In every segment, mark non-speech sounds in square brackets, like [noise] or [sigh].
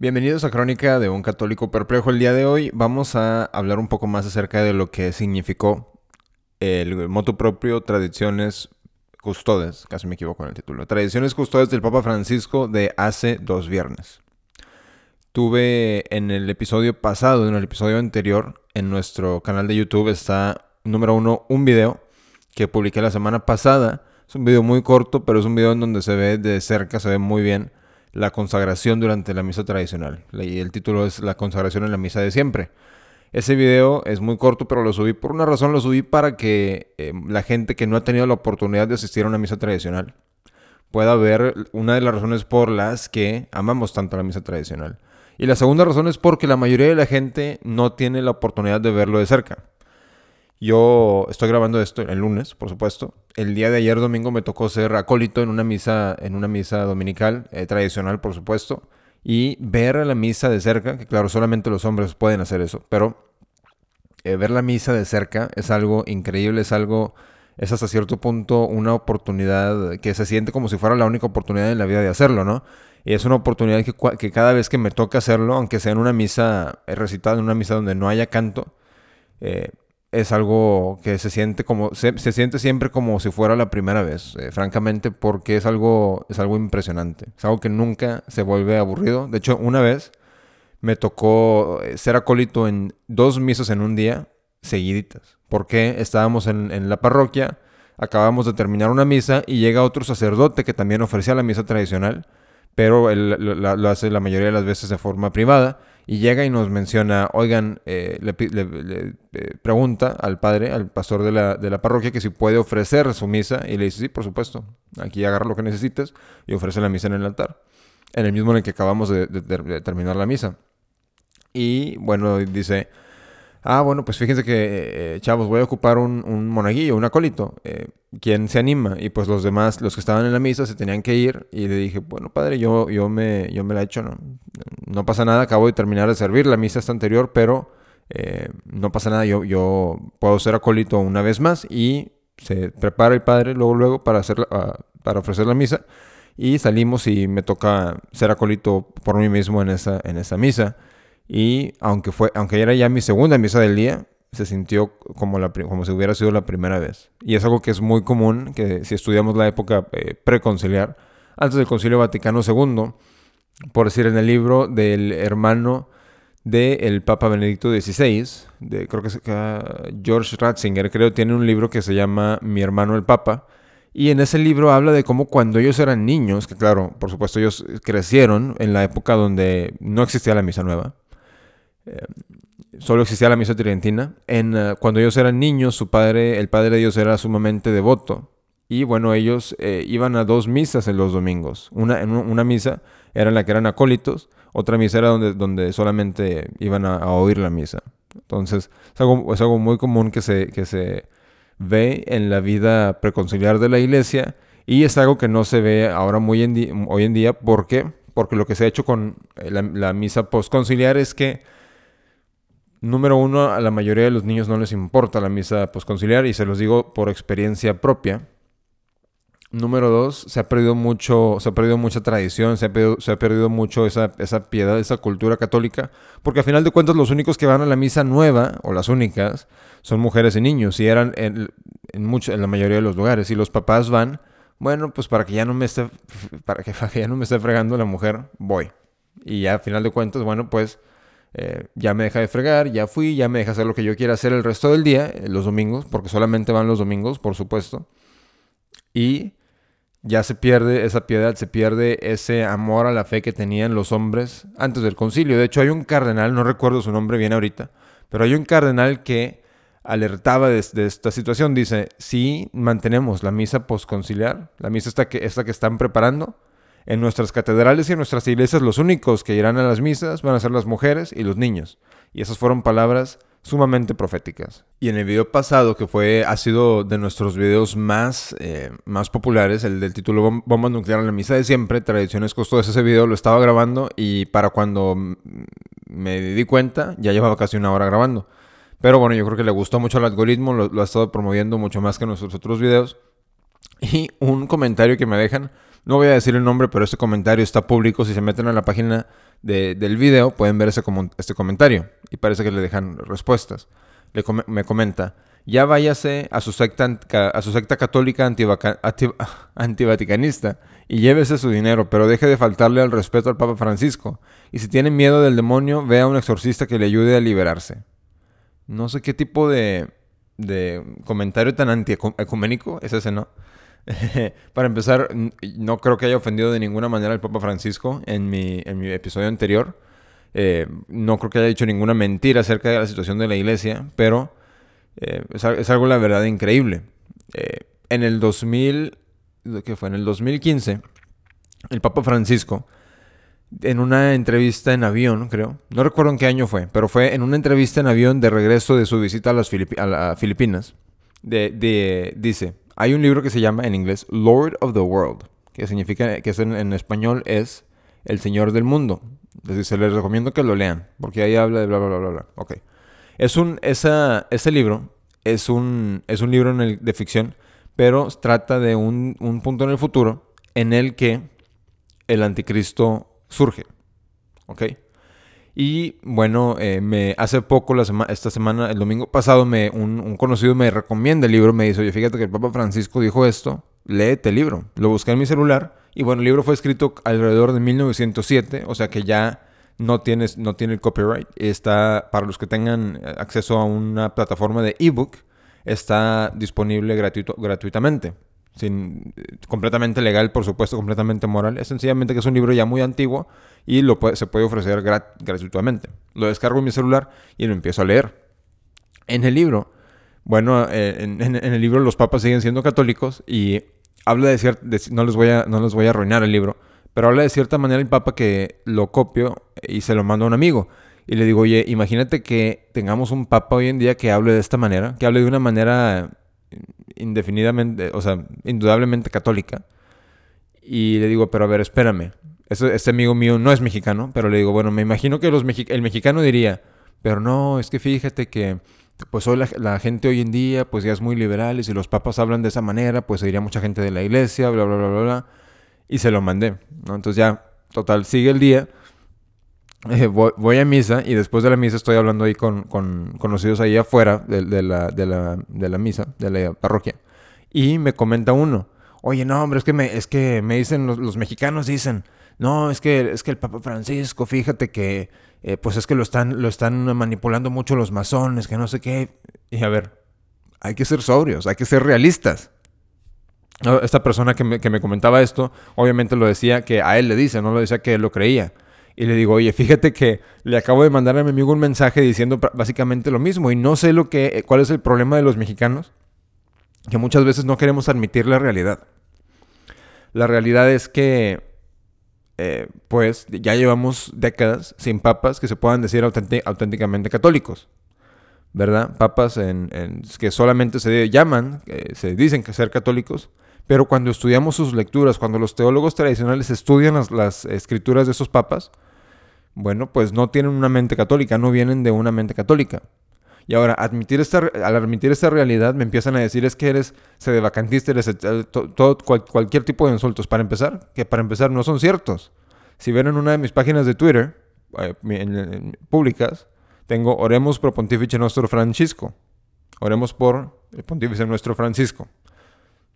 Bienvenidos a Crónica de un Católico Perplejo. El día de hoy vamos a hablar un poco más acerca de lo que significó el moto propio Tradiciones Custodes, casi me equivoco en el título, Tradiciones Custodes del Papa Francisco de hace dos viernes. Tuve en el episodio pasado, en el episodio anterior, en nuestro canal de YouTube está, número uno, un video que publiqué la semana pasada. Es un video muy corto, pero es un video en donde se ve de cerca, se ve muy bien la consagración durante la misa tradicional. Y el título es La consagración en la misa de siempre. Ese video es muy corto, pero lo subí por una razón, lo subí para que eh, la gente que no ha tenido la oportunidad de asistir a una misa tradicional pueda ver una de las razones por las que amamos tanto la misa tradicional. Y la segunda razón es porque la mayoría de la gente no tiene la oportunidad de verlo de cerca. Yo estoy grabando esto el lunes, por supuesto. El día de ayer domingo me tocó ser acólito en una misa, en una misa dominical, eh, tradicional, por supuesto, y ver la misa de cerca, que claro, solamente los hombres pueden hacer eso, pero eh, ver la misa de cerca es algo increíble, es algo, es hasta cierto punto una oportunidad que se siente como si fuera la única oportunidad en la vida de hacerlo, ¿no? Y es una oportunidad que, cada vez que me toca hacerlo, aunque sea en una misa eh, recitada, en una misa donde no haya canto, eh, es algo que se siente como se, siente siempre como si fuera la primera vez, eh, francamente, porque es algo es algo impresionante, es algo que nunca se vuelve aburrido. De hecho, una vez me tocó ser acólito en dos misas en un día seguiditas, porque estábamos en, en la parroquia, acabamos de terminar una misa y llega otro sacerdote que también ofrecía la misa tradicional pero él lo, hace la mayoría de las veces de forma privada y llega y nos menciona, oigan, eh, le, eh, pregunta al padre, al pastor de la, de la, parroquia, que si puede ofrecer su misa y le dice, sí, por supuesto, aquí agarra lo que necesites y ofrece la misa en el altar, en el mismo en el que acabamos de terminar la misa. Y bueno, dice, Ah, bueno, pues fíjense que, eh, chavos, voy a ocupar un, un monaguillo, un acólito. Eh, ¿Quién se anima? Y pues los demás, los que estaban en la misa, se tenían que ir. Y le dije, bueno, padre, yo, yo, me, yo me la he hecho, ¿no? No pasa nada, acabo de terminar de servir. La misa está anterior, pero eh, no pasa nada. Yo, yo puedo ser acólito una vez más. Y se prepara el padre luego, luego para, hacer ah, para ofrecer la misa. Y salimos y me toca ser acólito por mí mismo en esa, en esa misa. Y aunque, fue, aunque era ya mi segunda misa del día, se sintió como, la, como si hubiera sido la primera vez. Y es algo que es muy común, que si estudiamos la época eh, preconciliar, antes del Concilio Vaticano II, por decir en el libro del hermano del Papa Benedicto XVI, de, creo que es George Ratzinger, creo, tiene un libro que se llama Mi hermano el Papa. Y en ese libro habla de cómo cuando ellos eran niños, que claro, por supuesto ellos crecieron en la época donde no existía la misa nueva, solo existía la misa tridentina. En, eh, cuando ellos eran niños, su padre, el padre de ellos era sumamente devoto. Y bueno, ellos eh, iban a dos misas en los domingos. Una, en una misa era en la que eran acólitos, otra misa era donde, donde solamente iban a, oír la misa. Entonces, es algo, es algo muy común que se, que se ve en la vida preconciliar de la iglesia y es algo que no se ve ahora muy hoy en día. ¿Por qué? Porque lo que se ha hecho con la, la misa postconciliar es que Número uno, a la mayoría de los niños no les importa la misa posconciliar y se los digo por experiencia propia. Número dos, se ha perdido mucho, se ha perdido mucha tradición, se ha perdido, se ha perdido mucho esa, esa, piedad, esa cultura católica, porque a final de cuentas los únicos que van a la misa nueva, o las únicas, son mujeres y niños, y eran en, en, mucho, en la mayoría de los lugares, y los papás van, bueno, pues para que ya no me esté, para que, [laughs] ya no me esté fregando la mujer, voy. Y ya a final de cuentas, bueno, pues eh, ya me deja de fregar, ya fui, ya me deja hacer lo que yo quiera hacer el resto del día, eh, los domingos, porque solamente van los domingos, por supuesto. Y ya se pierde esa piedad, se pierde ese amor a la fe que tenían los hombres antes del concilio. De hecho, hay un cardenal, no recuerdo su nombre bien ahorita, pero hay un cardenal que alertaba de, esta situación. Dice, si mantenemos la misa posconciliar, la misa esta que, esta que están preparando, en nuestras catedrales y en nuestras iglesias los únicos que irán a las misas van a ser las mujeres y los niños. Y esas fueron palabras sumamente proféticas. Y en el video pasado, que fue, ha sido de nuestros videos más, eh, más populares, el del título Bomba Nuclear en la Misa de Siempre, Tradiciones Costosas, ese video lo estaba grabando y para cuando me di cuenta, ya llevaba casi una hora grabando. Pero bueno, yo creo que le gustó mucho el algoritmo, lo, lo ha estado promoviendo mucho más que nuestros otros videos. Y un comentario que me dejan No voy a decir el nombre, pero este comentario está público. Si se meten a la página del video, pueden ver ese este comentario. Y parece que le dejan respuestas. Le me comenta, ya váyase a su secta, a su secta católica [laughs] antivaticanista y llévese su dinero, pero deje de faltarle al respeto al Papa Francisco. Y si tiene miedo del demonio, vea a un exorcista que le ayude a liberarse. No sé qué tipo de, de comentario tan antiecuménico es ese, ¿no? [laughs] Para empezar, no creo que haya ofendido de ninguna manera al Papa Francisco en mi, en mi episodio anterior. Eh, no creo que haya dicho ninguna mentira acerca de la situación de la iglesia, pero eh, es, algo, la verdad, increíble. Eh, en el 2000, ¿qué fue? En el 2015, el Papa Francisco, en una entrevista en avión, creo, no recuerdo en qué año fue, pero fue en una entrevista en avión de regreso de su visita a las Filipinas, de, dice, hay un libro que se llama en inglés Lord of the World, que significa, que en, español es El Señor del Mundo. Entonces, se les recomiendo que lo lean, porque ahí habla de bla, bla, bla, bla. Ok. Es un, esa, ese libro es un, es un libro de ficción, pero trata de un, punto en el futuro en el que el anticristo surge. ¿Ok? Y bueno, eh, me, hace poco, la esta semana, el domingo pasado, me, un, conocido me recomienda el libro. Me dice, oye, fíjate que el Papa Francisco dijo esto, léete el libro. Lo busqué en mi celular y bueno, el libro fue escrito alrededor de 1907, o sea que ya no, tienes, no tiene el copyright. Está, para los que tengan acceso a una plataforma de ebook, está disponible gratuito, gratuitamente. Sin, completamente legal, por supuesto, completamente moral. Es sencillamente que es un libro ya muy antiguo y lo se puede ofrecer gratuitamente. Lo descargo en mi celular y lo empiezo a leer. En el libro, bueno, eh, en, el libro los papas siguen siendo católicos y habla de cierto, no, no les voy a arruinar el libro, pero habla de cierta manera el Papa que lo copio y se lo mando a un amigo. Y le digo, oye, imagínate que tengamos un Papa hoy en día que hable de esta manera, que hable de una manera indefinidamente, o sea, indudablemente católica. Y le digo, pero a ver, espérame. Este, amigo mío no es mexicano, pero le digo, bueno, me imagino que los el mexicano diría, pero no, es que fíjate que pues hoy la, gente hoy en día pues ya es muy liberal y si los papas hablan de esa manera, pues se diría mucha gente de la iglesia, bla, bla, bla, bla, bla y se lo mandé. Entonces ya, total, sigue el día. Eh, voy, a misa y después de la misa estoy hablando ahí con, conocidos ahí afuera de, la, de, la, misa, de la parroquia. Y me comenta uno, oye, no, hombre, es que me, es que me dicen, los, mexicanos dicen, no, es que, es que el Papa Francisco, fíjate que, eh, pues es que lo están, lo están manipulando mucho los masones, que no sé qué. Y a ver, hay que ser sobrios, hay que ser realistas. Esta persona que me, comentaba esto, obviamente lo decía que a él le dice, no lo decía que él lo creía. Y le digo, oye, fíjate que le acabo de mandar a mi amigo un mensaje diciendo básicamente lo mismo. Y no sé lo que, eh, cuál es el problema de los mexicanos, que muchas veces no queremos admitir la realidad. La realidad es que, eh, pues, ya llevamos décadas sin papas que se puedan decir auténticamente católicos. ¿Verdad? Papas en, que solamente se llaman, se dicen que ser católicos, pero cuando estudiamos sus lecturas, cuando los teólogos tradicionales estudian las, escrituras de esos papas, bueno, pues no tienen una mente católica, no vienen de una mente católica. Y ahora, admitir esta, al admitir esta realidad, me empiezan a decir es que eres sedevacantista, eres todo, cualquier tipo de insultos. Para empezar, que para empezar no son ciertos. Si ven en una de mis páginas de Twitter, eh, públicas, tengo Oremos pro Pontífice nuestro Francisco. Oremos por el Pontífice nuestro Francisco.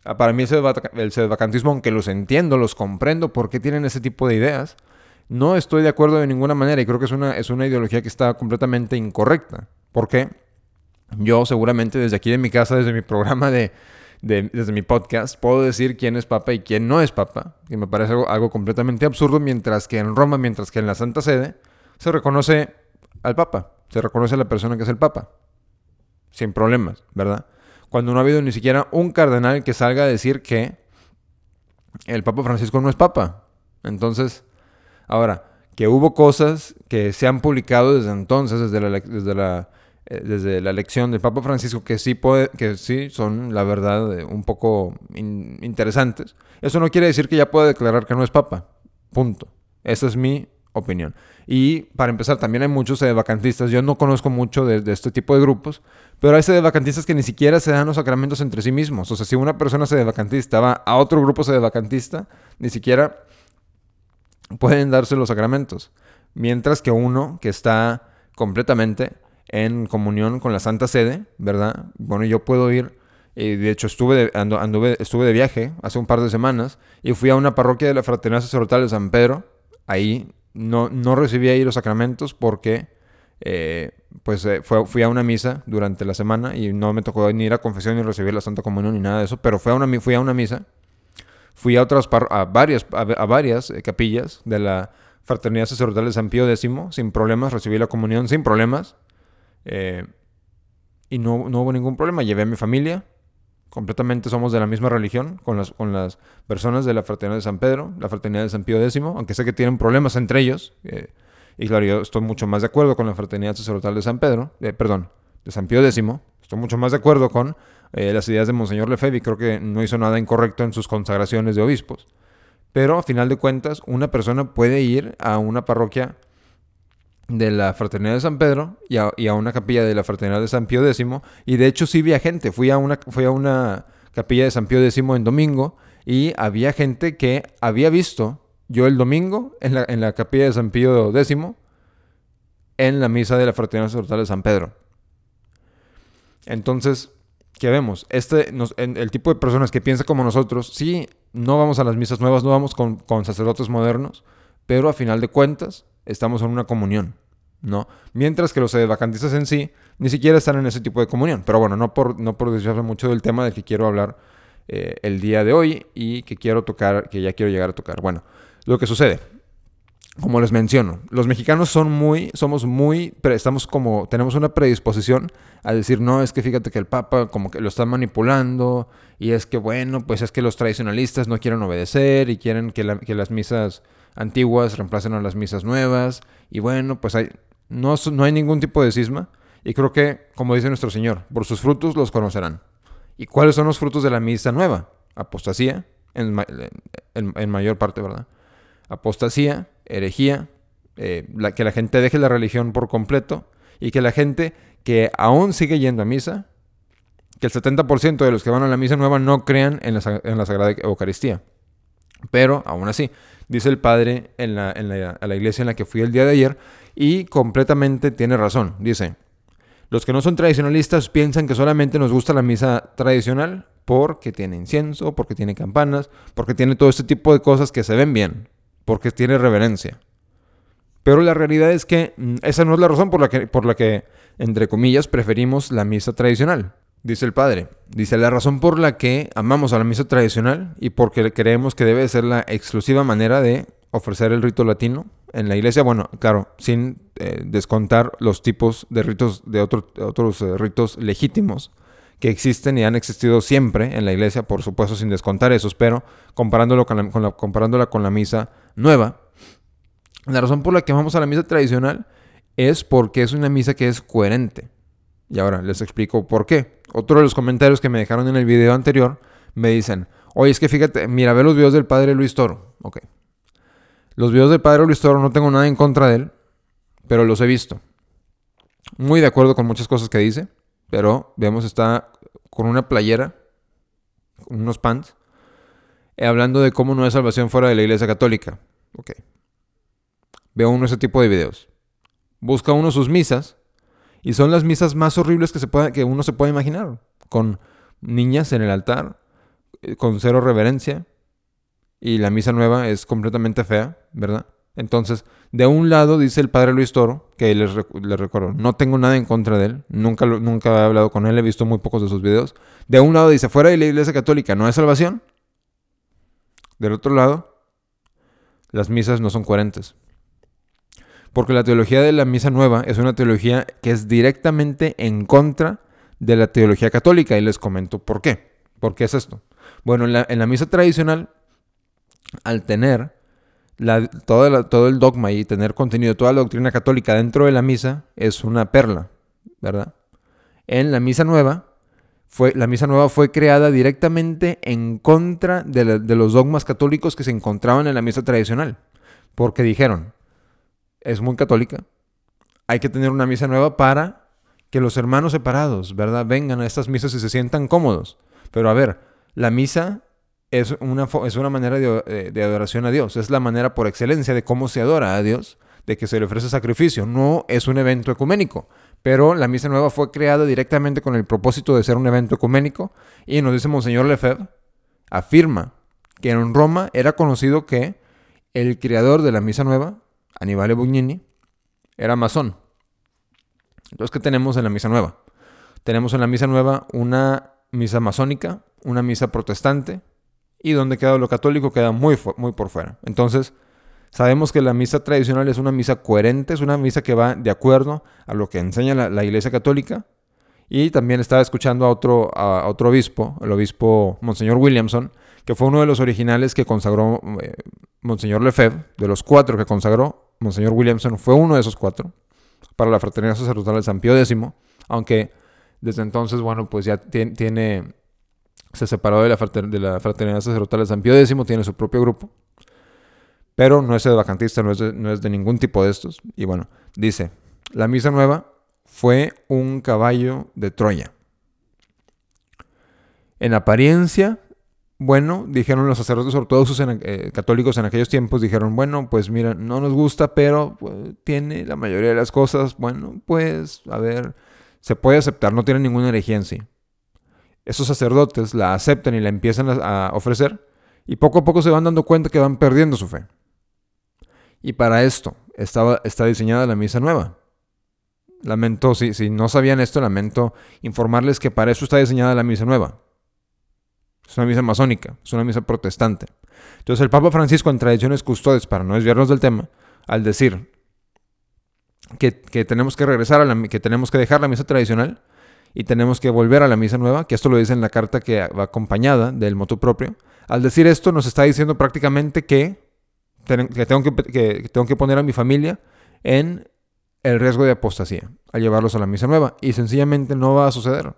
Ah, para mí el sedvacantismo, aunque los entiendo, los comprendo, por qué tienen ese tipo de ideas, no estoy de acuerdo de ninguna manera y creo que es una, es una ideología que está completamente incorrecta. ¿Por qué? Yo seguramente desde aquí de mi casa, desde mi programa de, desde mi podcast, puedo decir quién es papa y quién no es papa, que me parece algo completamente absurdo, mientras que en Roma, mientras que en la Santa Sede, se reconoce al papa, se reconoce a la persona que es el papa, sin problemas, ¿verdad? Cuando no ha habido ni siquiera un cardenal que salga a decir que el Papa Francisco no es Papa. Entonces, ahora, que hubo cosas que se han publicado desde entonces, desde la, eh, desde la elección del Papa Francisco, que sí, puede, que sí son, la verdad, eh, un poco interesantes. Eso no quiere decir que ya pueda declarar que no es Papa. Punto. Esa es mi opinión. Y para empezar, también hay muchos vacantistas. Yo no conozco mucho de, este tipo de grupos, pero hay vacantistas que ni siquiera se dan los sacramentos entre sí mismos. O sea, si una persona se vacantista va a otro grupo se vacantista, ni siquiera pueden darse los sacramentos. Mientras que uno que está completamente en comunión con la Santa Sede, ¿verdad? Bueno, yo puedo ir, y de hecho estuve de, anduve, estuve de viaje hace un par de semanas y fui a una parroquia de la Fraternidad Sacerdotal de San Pedro. Ahí no, no recibí ahí los sacramentos porque eh, pues eh, fui a una misa durante la semana y no me tocó ni ir a confesión ni recibir la Santa Comunión ni nada de eso, pero fui a una, fui a una misa. Fui a otras a varias, a, varias eh, capillas de la Fraternidad Sacerdotal de San Pío X sin problemas, recibí la comunión sin problemas. y no, no hubo ningún problema. Llevé a mi familia, completamente somos de la misma religión con las, con las personas de la Fraternidad de San Pedro, la Fraternidad de San Pío X, aunque sé que tienen problemas entre ellos. Eh, y claro, yo estoy mucho más de acuerdo con la Fraternidad Sacerdotal de San Pedro, eh, perdón, de San Pío X. Estoy mucho más de acuerdo con eh, las ideas de Monseñor Lefebvre. Creo que no hizo nada incorrecto en sus consagraciones de obispos. Pero a final de cuentas, una persona puede ir a una parroquia de la Fraternidad de San Pedro y a, una capilla de la Fraternidad de San Pío X. Y de hecho sí vi a gente. Fui a una, fui a una capilla de San Pío X en domingo y había gente que había visto yo el domingo en la, en la capilla de San Pío X en la misa de la Fraternidad Sacerdotal de San Pedro. Entonces, ¿qué vemos? Este, el tipo de personas que piensa como nosotros, sí, no vamos a las misas nuevas, no vamos con, con sacerdotes modernos, pero a final de cuentas estamos en una comunión, ¿no? Mientras que los vacantistas en sí ni siquiera están en ese tipo de comunión. Pero bueno, no por, no por desviarme mucho del tema del que quiero hablar eh, el día de hoy y que quiero tocar, que ya quiero llegar a tocar. Bueno, lo que sucede, como les menciono, los mexicanos son muy, somos muy, estamos como, tenemos una predisposición a decir, no, es que fíjate que el Papa como que lo está manipulando y es que, bueno, pues es que los tradicionalistas no quieren obedecer y quieren que, que las misas antiguas reemplacen a las misas nuevas. Y bueno, pues hay, no, no hay ningún tipo de cisma. Y creo que, como dice nuestro Señor, por sus frutos los conocerán. ¿Y cuáles son los frutos de la misa nueva? Apostasía, en, mayor parte, ¿verdad? Apostasía, herejía, eh, que la gente deje la religión por completo y que la gente que aún sigue yendo a misa, que el 70% de los que van a la misa nueva no crean en la, en la Sagrada Eucaristía. Pero aún así, dice el padre en la, en la, a la iglesia en la que fui el día de ayer, y completamente tiene razón. Dice, los que no son tradicionalistas piensan que solamente nos gusta la misa tradicional porque tiene incienso, porque tiene campanas, porque tiene todo este tipo de cosas que se ven bien, porque tiene reverencia. Pero la realidad es que mm, esa no es la razón por la que, por la que entre comillas, preferimos la misa tradicional. Dice el padre, dice la razón por la que amamos a la misa tradicional y porque creemos que debe ser la exclusiva manera de ofrecer el rito latino en la iglesia, bueno, claro, sin eh, descontar los tipos de ritos, de otros eh, ritos legítimos que existen y han existido siempre en la iglesia, por supuesto sin descontar esos, pero comparándolo con la, comparándola con la misa nueva, la razón por la que amamos a la misa tradicional es porque es una misa que es coherente. Y ahora les explico por qué. Otro de los comentarios que me dejaron en el video anterior me dicen, oye, es que fíjate, mira, ve los videos del padre Luis Toro. Ok. Los videos del padre Luis Toro no tengo nada en contra de él, pero los he visto. Muy de acuerdo con muchas cosas que dice, pero vemos está con una playera, con unos pants, eh, hablando de cómo no hay salvación fuera de la iglesia católica. Ok. Veo uno ese tipo de videos. Busca uno sus misas y son las misas más horribles que, se pueda, que uno se puede imaginar. Con niñas en el altar, eh, con cero reverencia. Y la misa nueva es completamente fea, ¿verdad? Entonces, de un lado dice el padre Luis Toro, que les, recuerdo, no tengo nada en contra de él, nunca, nunca he hablado con él, he visto muy pocos de sus videos. De un lado dice, fuera de la iglesia católica no hay salvación. Del otro lado, las misas no son coherentes. Porque la teología de la misa nueva es una teología que es directamente en contra de la teología católica y les comento por qué. ¿Por qué es esto? Bueno, en la, misa tradicional, al tener todo el dogma y tener contenido, toda la doctrina católica dentro de la misa, es una perla, ¿verdad? En la misa nueva, fue, la misa nueva fue creada directamente en contra de los dogmas católicos que se encontraban en la misa tradicional. Porque dijeron, es muy católica. Hay que tener una misa nueva para que los hermanos separados, ¿verdad? Vengan a estas misas y se sientan cómodos. Pero a ver, la misa es una, es una manera de, de, adoración a Dios. Es la manera por excelencia de cómo se adora a Dios, de que se le ofrece sacrificio. No es un evento ecuménico. Pero la misa nueva fue creada directamente con el propósito de ser un evento ecuménico. Y nos dice Monseñor Lefebvre, afirma que en Roma era conocido que el creador de la misa nueva, Aníbal Bugnini, era masón. Entonces, ¿qué tenemos en la misa nueva? Tenemos en la misa nueva una misa masónica, una misa protestante, y donde queda lo católico queda muy, muy por fuera. Entonces, sabemos que la misa tradicional es una misa coherente, es una misa que va de acuerdo a lo que enseña la, Iglesia Católica. Y también estaba escuchando a otro, a otro obispo, el obispo Monseñor Williamson, que fue uno de los originales que consagró eh, Monseñor Lefebvre, de los cuatro que consagró, Monseñor Williamson fue uno de esos cuatro para la fraternidad sacerdotal de San Pío X, aunque desde entonces, bueno, pues ya tiene, se separó de la, fraternidad sacerdotal de San Pío X, tiene su propio grupo, pero no es vacantista, no no es de ningún tipo de estos. Y bueno, dice, la misa nueva fue un caballo de Troya. En apariencia bueno, dijeron los sacerdotes ortodoxos eh, católicos en aquellos tiempos, dijeron, bueno, pues mira, no nos gusta, pero pues, tiene la mayoría de las cosas, bueno, pues, a ver, se puede aceptar, no tiene ninguna herejía en sí. Esos sacerdotes la aceptan y la empiezan a, ofrecer, y poco a poco se van dando cuenta que van perdiendo su fe. Y para esto estaba, está diseñada la misa nueva. Lamento, si, si no sabían esto, lamento informarles que para eso está diseñada la misa nueva es una misa masónica, es una misa protestante. Entonces el Papa Francisco en tradiciones custodes, para no desviarnos del tema, al decir que, tenemos que regresar a la, que tenemos que dejar la misa tradicional y tenemos que volver a la misa nueva, que esto lo dice en la carta que va acompañada del motu propio, al decir esto nos está diciendo prácticamente que, que, tengo, que, que tengo que poner a mi familia en el riesgo de apostasía al llevarlos a la misa nueva. Y sencillamente no va a suceder.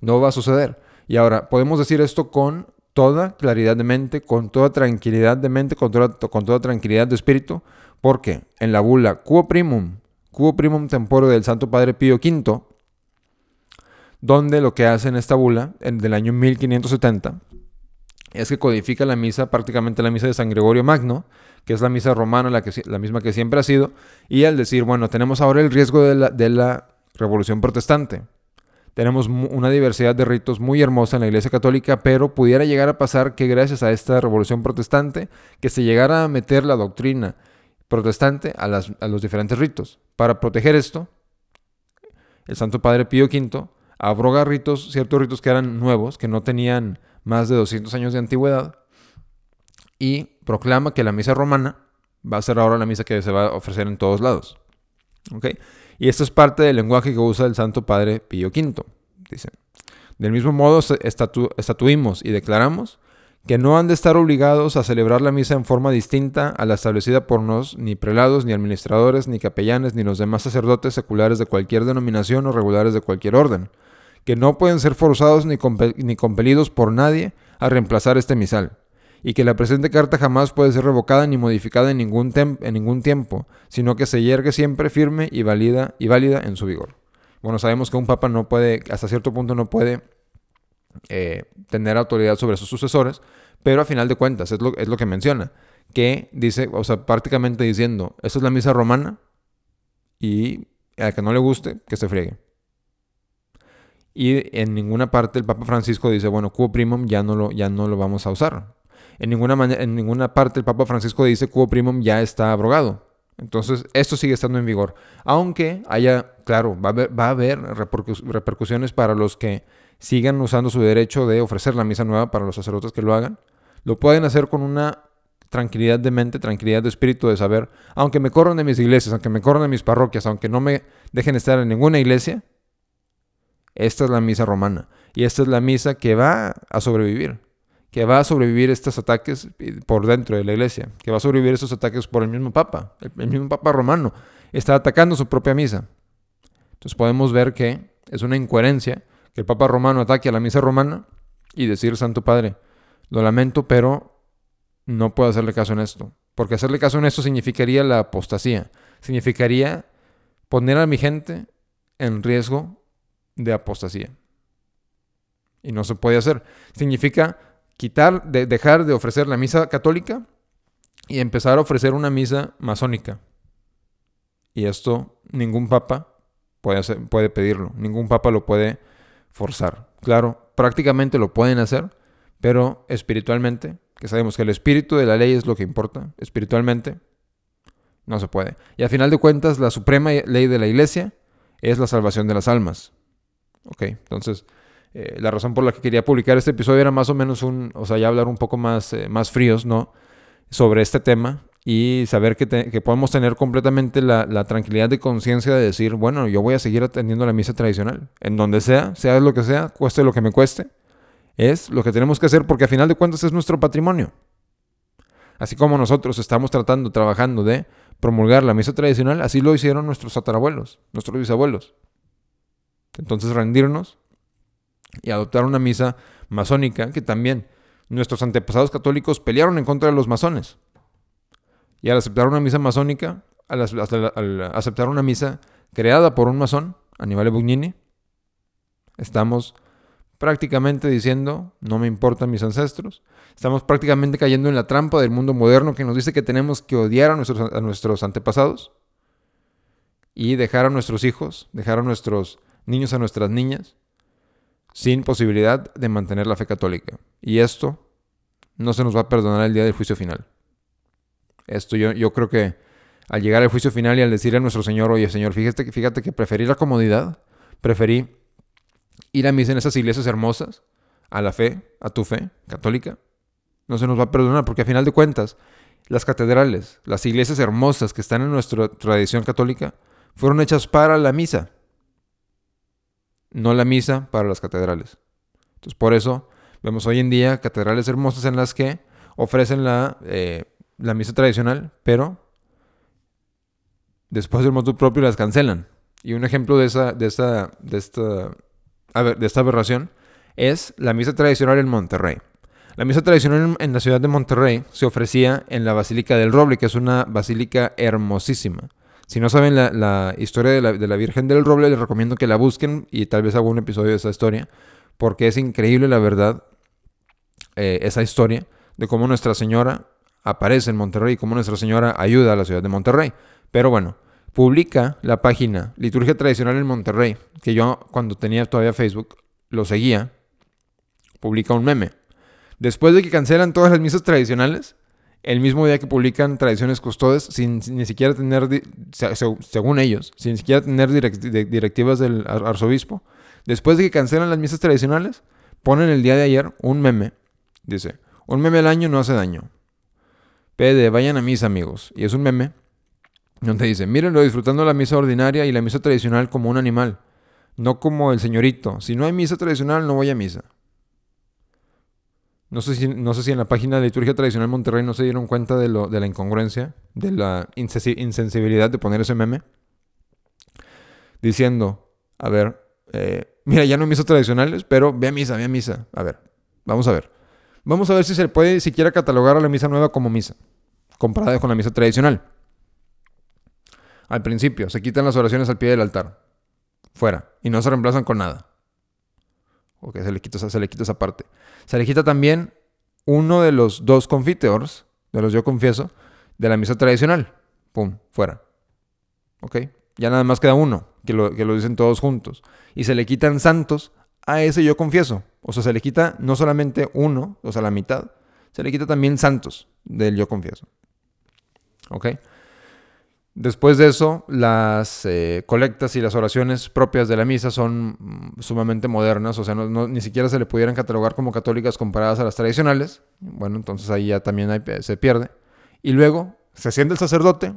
No va a suceder. Y ahora, podemos decir esto con toda claridad de mente, con toda tranquilidad de mente, con toda, con toda tranquilidad de espíritu, porque en la bula Quo Primum, Quo Primum Tempore del Santo Padre Pío V, donde lo que hace en esta bula, en, del año 1570, es que codifica la misa, prácticamente la misa de San Gregorio Magno, que es la misa romana, la, que, la misma que siempre ha sido, y al decir, bueno, tenemos ahora el riesgo de la, de la revolución protestante, tenemos una diversidad de ritos muy hermosa en la Iglesia Católica, pero pudiera llegar a pasar que gracias a esta revolución protestante, que se llegara a meter la doctrina protestante a, los diferentes ritos. Para proteger esto, el Santo Padre Pío V abroga ritos, ciertos ritos que eran nuevos, que no tenían más de 200 años de antigüedad, y proclama que la misa romana va a ser ahora la misa que se va a ofrecer en todos lados. ¿Okay? Y esto es parte del lenguaje que usa el Santo Padre Pío V. Dice, del mismo modo estatuimos y declaramos que no han de estar obligados a celebrar la misa en forma distinta a la establecida por nos, ni prelados, ni administradores, ni capellanes, ni los demás sacerdotes seculares de cualquier denominación o regulares de cualquier orden, que no pueden ser forzados ni compelidos por nadie a reemplazar este misal y que la presente carta jamás puede ser revocada ni modificada en ningún, en ningún tiempo, sino que se yergue siempre firme y válida, y válida en su vigor. Bueno, sabemos que un papa no puede, hasta cierto punto no puede eh, tener autoridad sobre sus sucesores, pero a final de cuentas es lo, es lo que menciona, que dice, o sea, prácticamente diciendo, esta es la misa romana y al que no le guste, que se friegue. Y en ninguna parte el Papa Francisco dice, bueno, quo primum ya no lo, ya no lo vamos a usar. En ninguna, parte el Papa Francisco dice quo primum ya está abrogado. Entonces, esto sigue estando en vigor. Aunque haya, claro, va a haber, repercusiones para los que sigan usando su derecho de ofrecer la misa nueva para los sacerdotes que lo hagan. Lo pueden hacer con una tranquilidad de mente, tranquilidad de espíritu, de saber, aunque me corran de mis iglesias, aunque me corran de mis parroquias, aunque no me dejen estar en ninguna iglesia, esta es la misa romana. Y esta es la misa que va a sobrevivir que va a sobrevivir estos ataques por dentro de la iglesia, que va a sobrevivir estos ataques por el mismo Papa, el, mismo Papa romano, está atacando su propia misa. Entonces podemos ver que es una incoherencia que el Papa romano ataque a la misa romana y decir, Santo Padre, lo lamento, pero no puedo hacerle caso en esto. Porque hacerle caso en esto significaría la apostasía, significaría poner a mi gente en riesgo de apostasía. Y no se puede hacer. Significa quitar, de, dejar de ofrecer la misa católica y empezar a ofrecer una misa masónica. Y esto ningún papa puede, puede pedirlo, ningún papa lo puede forzar. Claro, prácticamente lo pueden hacer, pero espiritualmente, que sabemos que el espíritu de la ley es lo que importa, espiritualmente no se puede. Y a final de cuentas, la suprema ley de la iglesia es la salvación de las almas. Ok, entonces eh, la razón por la que quería publicar este episodio era más o menos un, o sea, ya hablar un poco más, eh, más fríos, ¿no? Sobre este tema y saber que, que podemos tener completamente la, la tranquilidad de conciencia de decir, bueno, yo voy a seguir atendiendo la misa tradicional, en donde sea, sea lo que sea, cueste lo que me cueste, es lo que tenemos que hacer porque a final de cuentas es nuestro patrimonio. Así como nosotros estamos tratando, trabajando de promulgar la misa tradicional, así lo hicieron nuestros tatarabuelos, nuestros bisabuelos. Entonces rendirnos y adoptar una misa masónica que también nuestros antepasados católicos pelearon en contra de los masones. Y al aceptar una misa masónica, al, aceptar una misa creada por un masón, Aníbal Bugnini, estamos prácticamente diciendo, no me importan mis ancestros. Estamos prácticamente cayendo en la trampa del mundo moderno que nos dice que tenemos que odiar a nuestros, a nuestros antepasados y dejar a nuestros hijos, dejar a nuestros niños, a nuestras niñas, sin posibilidad de mantener la fe católica. Y esto no se nos va a perdonar el día del juicio final. Esto yo, yo creo que al llegar al juicio final y al decirle a nuestro Señor, oye Señor, fíjate, fíjate que preferí la comodidad, preferí ir a misa en esas iglesias hermosas, a la fe, a tu fe católica, no se nos va a perdonar, porque a final de cuentas, las catedrales, las iglesias hermosas que están en nuestra tradición católica, fueron hechas para la misa, no la misa para las catedrales. Entonces, por eso vemos hoy en día catedrales hermosas en las que ofrecen la, eh, la misa tradicional, pero después del motu propio las cancelan. Y un ejemplo de esa, de de esta de esta aberración es la misa tradicional en Monterrey. La misa tradicional en la ciudad de Monterrey se ofrecía en la Basílica del Roble, que es una basílica hermosísima. Si no saben la, historia de la, Virgen del Roble, les recomiendo que la busquen y tal vez haga un episodio de esa historia, porque es increíble la verdad, eh, esa historia de cómo Nuestra Señora aparece en Monterrey y cómo Nuestra Señora ayuda a la ciudad de Monterrey. Pero bueno, publica la página Liturgia Tradicional en Monterrey, que yo cuando tenía todavía Facebook lo seguía, publica un meme. Después de que cancelan todas las misas tradicionales, el mismo día que publican tradiciones custodes, sin, ni siquiera tener, según ellos, sin siquiera tener directivas del arzobispo, después de que cancelan las misas tradicionales, ponen el día de ayer un meme. Dice, un meme al año no hace daño. Pede, vayan a misa amigos. Y es un meme donde dice, mírenlo disfrutando la misa ordinaria y la misa tradicional como un animal, no como el señorito. Si no hay misa tradicional, no voy a misa. No sé si, no sé si en la página de Liturgia Tradicional Monterrey no se dieron cuenta de, lo, de la incongruencia, de la insensibilidad de poner ese meme. Diciendo, a ver, eh, mira, ya no hay misas tradicionales, pero ve a misa, ve a misa. A ver, vamos a ver. Vamos a ver si se puede siquiera catalogar a la misa nueva como misa, comparada con la misa tradicional. Al principio, se quitan las oraciones al pie del altar. Fuera. Y no se reemplazan con nada. Ok, se le quita, se le quita esa parte. Se le quita también uno de los dos confiteors, de los yo confieso, de la misa tradicional. Pum, fuera. Ok. Ya nada más queda uno, que lo, que lo dicen todos juntos. Y se le quitan santos a ese yo confieso. O sea, se le quita no solamente uno, o sea, la mitad, se le quita también santos del yo confieso. ¿Ok? Después de eso, las eh, colectas y las oraciones propias de la misa son mm, sumamente modernas, o sea, ni siquiera se le pudieran catalogar como católicas comparadas a las tradicionales. Bueno, entonces ahí ya también se pierde. Y luego se siente el sacerdote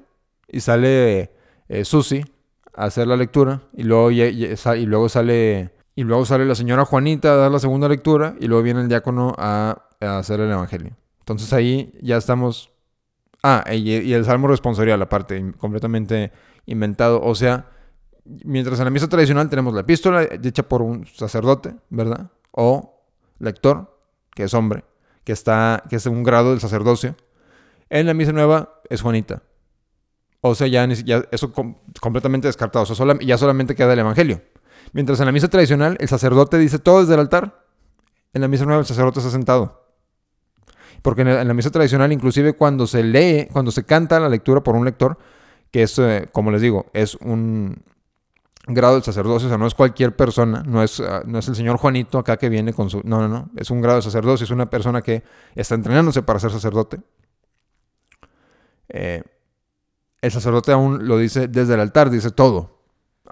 y sale eh, Susi a hacer la lectura y luego, y, luego sale y luego sale la señora Juanita a dar la segunda lectura y luego viene el diácono a hacer el evangelio. Entonces ahí ya estamos Ah, y, el salmo responsorial, aparte, completamente inventado. O sea, mientras en la misa tradicional tenemos la epístola hecha por un sacerdote, ¿verdad? O lector, que es hombre, que, está, que es un grado del sacerdocio. En la misa nueva es Juanita. O sea, ya, eso completamente descartado. O sea, ya solamente queda el Evangelio. Mientras en la misa tradicional el sacerdote dice todo desde el altar, en la misa nueva el sacerdote está sentado. Porque en la misa tradicional, inclusive cuando se lee, cuando se canta la lectura por un lector, que es, eh, como les digo, es un grado del sacerdocio, o sea, no es cualquier persona, no es, ah, no es el señor Juanito acá que viene con su... No, no, no, es un grado de sacerdocio, es una persona que está entrenándose para ser sacerdote. Eh, el sacerdote aún lo dice desde el altar, dice todo,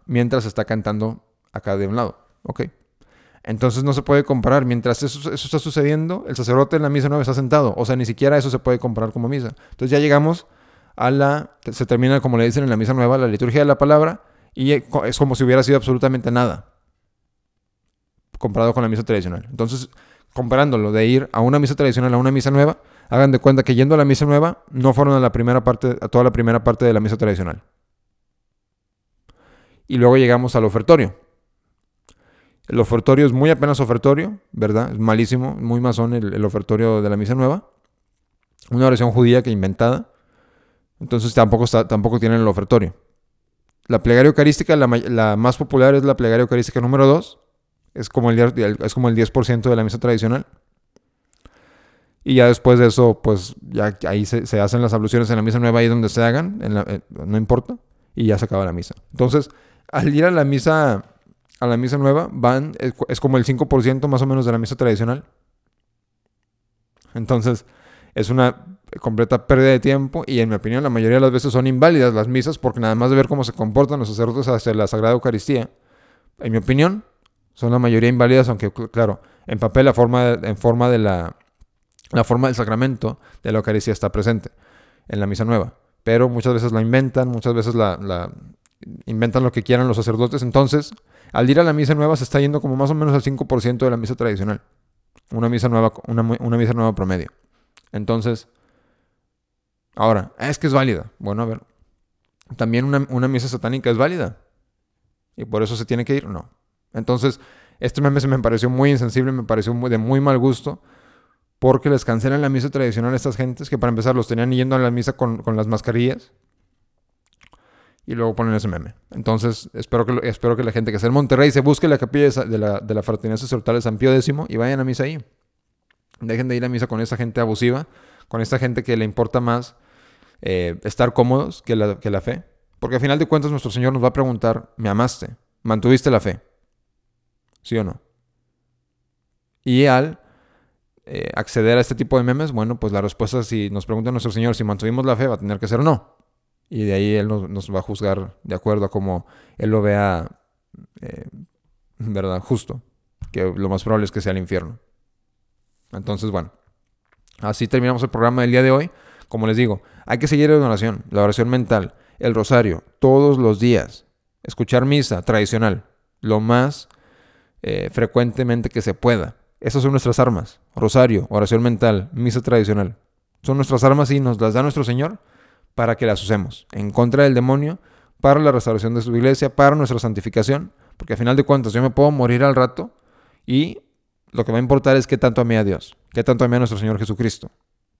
mientras está cantando acá de un lado. Ok. Entonces no se puede comparar. Mientras eso, está sucediendo, el sacerdote en la misa nueva está sentado. O sea, ni siquiera eso se puede comparar como misa. Entonces ya llegamos a la... Se termina, como le dicen en la misa nueva, la liturgia de la palabra. Y es como si hubiera sido absolutamente nada. Comparado con la misa tradicional. Entonces, comparándolo de ir a una misa tradicional a una misa nueva, hagan de cuenta que yendo a la misa nueva, no fueron a la primera parte, a toda la primera parte de la misa tradicional. Y luego llegamos al ofertorio. El ofertorio es muy apenas ofertorio, ¿verdad? Es malísimo, muy masón el, ofertorio de la misa nueva. Una oración judía que inventada. Entonces tampoco, tampoco tienen el ofertorio. La plegaria eucarística, la, más popular es la plegaria eucarística número 2. Es como el, es como el 10% de la misa tradicional. Y ya después de eso, pues ya ahí se, hacen las abluciones en la misa nueva, ahí donde se hagan, eh, no importa, y ya se acaba la misa. Entonces, al ir a la misa a la misa nueva van, es, como el 5% más o menos de la misa tradicional. Entonces, es una completa pérdida de tiempo y en mi opinión la mayoría de las veces son inválidas las misas porque nada más de ver cómo se comportan los sacerdotes hacia la Sagrada Eucaristía, en mi opinión, son la mayoría inválidas, aunque claro, en papel la forma, en forma de la, la forma del sacramento de la Eucaristía está presente en la misa nueva. Pero muchas veces la inventan, muchas veces la inventan lo que quieran los sacerdotes. Entonces, al ir a la misa nueva se está yendo como más o menos al 5% de la misa tradicional. Una misa nueva, una, misa nueva promedio. Entonces, ahora, es que es válida. Bueno, a ver. También una, misa satánica es válida. Y por eso se tiene que ir. No. Entonces, este meme se me pareció muy insensible, me pareció de muy mal gusto. Porque les cancelan la misa tradicional a estas gentes que para empezar los tenían yendo a la misa con las mascarillas y luego ponen ese meme. Entonces, espero que, espero que la gente que está en Monterrey se busque la capilla de la, de la Fraternidad Sacerdotal de San Pío X y vayan a misa ahí. Dejen de ir a misa con esa gente abusiva, con esta gente que le importa más eh, estar cómodos que la, que la fe. Porque al final de cuentas nuestro Señor nos va a preguntar, ¿me amaste? ¿Mantuviste la fe? ¿Sí o no? Y al eh, acceder a este tipo de memes, bueno, pues la respuesta si nos pregunta nuestro Señor si mantuvimos la fe va a tener que ser no y de ahí Él nos, va a juzgar de acuerdo a cómo Él lo vea, eh, ¿verdad? Justo, que lo más probable es que sea el infierno. Entonces, bueno, así terminamos el programa del día de hoy. Como les digo, hay que seguir en oración, la oración mental, el rosario, todos los días, escuchar misa tradicional, lo más eh, frecuentemente que se pueda. Esas son nuestras armas. Rosario, oración mental, misa tradicional. Son nuestras armas y nos las da nuestro Señor para que las usemos en contra del demonio, para la restauración de su iglesia, para nuestra santificación, porque al final de cuentas yo me puedo morir al rato y lo que va a importar es qué tanto amé a Dios, qué tanto amé a nuestro Señor Jesucristo.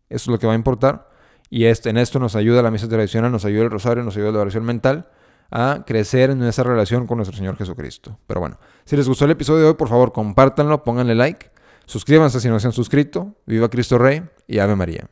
Eso es lo que va a importar y en esto nos ayuda la misa tradicional, nos ayuda el rosario, nos ayuda la oración mental a crecer en esa relación con nuestro Señor Jesucristo. Pero bueno, si les gustó el episodio de hoy, por favor, compártanlo, pónganle like, suscríbanse si no se han suscrito, viva Cristo Rey y Ave María.